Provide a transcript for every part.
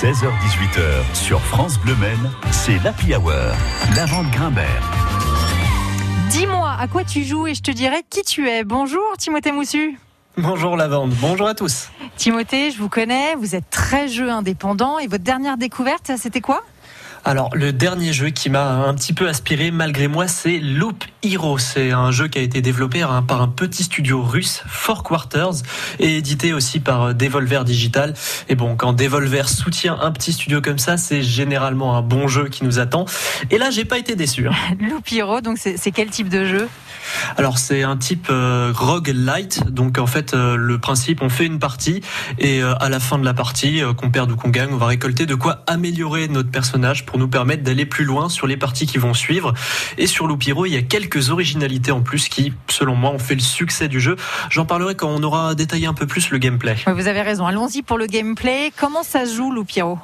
16h-18h sur France Bleu Maine, c'est l'Happy Hour. La vente Grimbert. Dis-moi à quoi tu joues et je te dirai qui tu es. Bonjour Timothée Moussu. Bonjour Lavande, bonjour à tous. Timothée, je vous connais, vous êtes très jeu indépendant et votre dernière découverte, c'était quoi? Alors, le dernier jeu qui m'a un petit peu aspiré malgré moi, c'est Loop Hero. C'est un jeu qui a été développé par un petit studio russe, Four Quarters, et édité aussi par Devolver Digital. Et bon, quand Devolver soutient un petit studio comme ça, c'est généralement un bon jeu qui nous attend. Et là, j'ai pas été déçu. Hein. Loop Hero, donc c'est quel type de jeu? Alors c'est un type euh, roguelite, donc en fait euh, le principe on fait une partie et euh, à la fin de la partie, qu'on perde ou qu'on gagne, on va récolter de quoi améliorer notre personnage pour nous permettre d'aller plus loin sur les parties qui vont suivre. Et sur Loupiro, il y a quelques originalités en plus qui, selon moi, ont fait le succès du jeu. J'en parlerai quand on aura détaillé un peu plus le gameplay. Vous avez raison. Allons-y pour le gameplay. Comment ça joue Loupiro?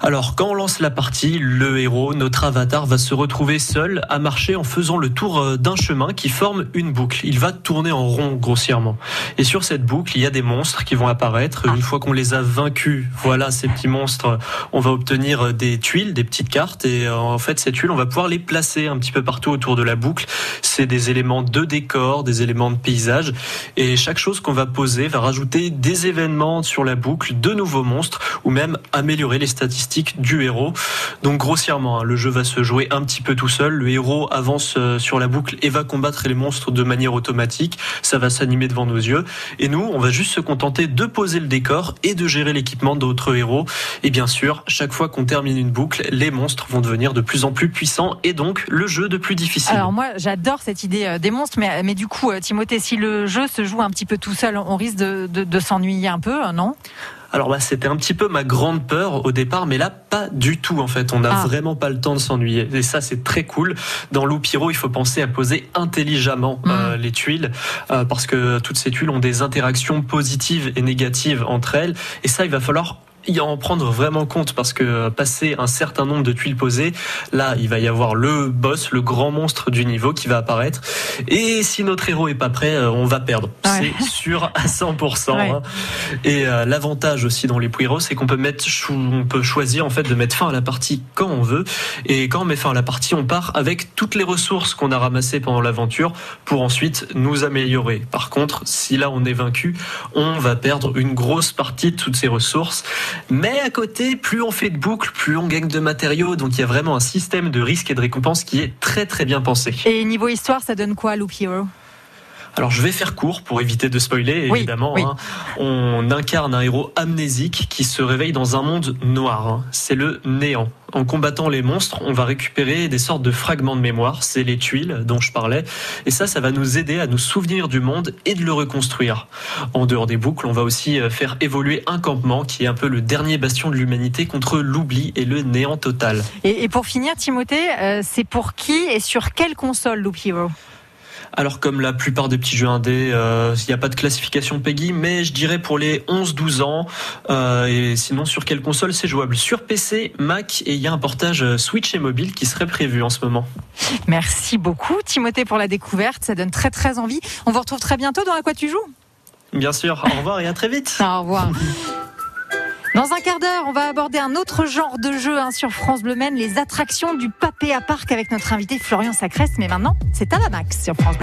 Alors, quand on lance la partie, le héros, notre avatar, va se retrouver seul à marcher en faisant le tour euh, d'un chemin qui forme une boucle. Il va tourner en rond grossièrement. Et sur cette boucle, il y a des monstres qui vont apparaître. Une fois qu'on les a vaincus, voilà ces petits monstres, on va obtenir des tuiles, des petites cartes. Et euh, en fait, ces tuiles, on va pouvoir les placer un petit peu partout autour de la boucle. C'est des éléments de décor, des éléments de paysage. Et chaque chose qu'on va poser va rajouter des événements sur la boucle, de nouveaux monstres, ou même améliorer les statistiques du héros. Donc grossièrement, hein, le jeu va se jouer un petit peu tout seul. Le héros avance euh, sur la boucle et va combattre les monstres de manière automatique. Ça va s'animer devant nos yeux. Et nous, on va juste se contenter de poser le décor et de gérer l'équipement d'autres héros. Et bien sûr, chaque fois qu'on termine une boucle, les monstres vont devenir de plus en plus puissants et donc le jeu de plus difficile. Alors moi, j'adore cette idée euh, des monstres, mais, mais du coup, euh, Timothée, si le jeu se joue un petit peu tout seul, on risque de, de s'ennuyer un peu, non? Alors bah, c'était un petit peu ma grande peur au départ, mais là pas du tout en fait. On n'a ah. vraiment pas le temps de s'ennuyer et ça c'est très cool. Dans Loupiro, il faut penser à poser intelligemment euh, mm. les tuiles euh, parce que toutes ces tuiles ont des interactions positives et négatives entre elles et ça il va falloir y en prendre vraiment compte parce que euh, passer un certain nombre de tuiles posées, là, il va y avoir le boss, le grand monstre du niveau qui va apparaître. Et si notre héros est pas prêt, euh, on va perdre. C'est sûr à 100%. Hein. Et euh, l'avantage aussi dans les Puiros, c'est qu'on peut mettre, on peut choisir en fait de mettre fin à la partie quand on veut. Et quand on met fin à la partie, on part avec toutes les ressources qu'on a ramassées pendant l'aventure pour ensuite nous améliorer. Par contre, si là on est vaincu, on va perdre une grosse partie de toutes ces ressources. Mais à côté, plus on fait de boucles, plus on gagne de matériaux. Donc il y a vraiment un système de risque et de récompense qui est très très bien pensé. Et niveau histoire, ça donne quoi Loop Hero alors je vais faire court pour éviter de spoiler, évidemment. Hein. On incarne un héros amnésique qui se réveille dans un monde noir. Hein. C'est le néant. En combattant les monstres, on va récupérer des sortes de fragments de mémoire, c'est les tuiles dont je parlais, et ça, ça va nous aider à nous souvenir du monde et de le reconstruire. En dehors des boucles, on va aussi euh, faire évoluer un campement qui est un peu le dernier bastion de l'humanité contre l'oubli et le néant total. Et, pour finir, Timothée, euh, c'est pour qui et sur quelle console Loop Hero alors comme la plupart des petits jeux indés, euh, il n'y a pas de classification Peggy, mais je dirais pour les 11-12 ans. Euh, et sinon sur quelle console c'est jouable? Sur PC, Mac et il y a un portage euh, Switch et mobile qui serait prévu en ce moment. Merci beaucoup Timothée pour la découverte, ça donne très très envie. On vous retrouve très bientôt dans À quoi tu joues? Bien sûr, au revoir et à très vite. Au revoir. Dans un quart d'heure, on va aborder un autre genre de jeu hein, sur France Bleu Maine, les attractions du Papé à Parc avec notre invité Florian Sacrest. Mais maintenant, c'est à la max sur France Bleu.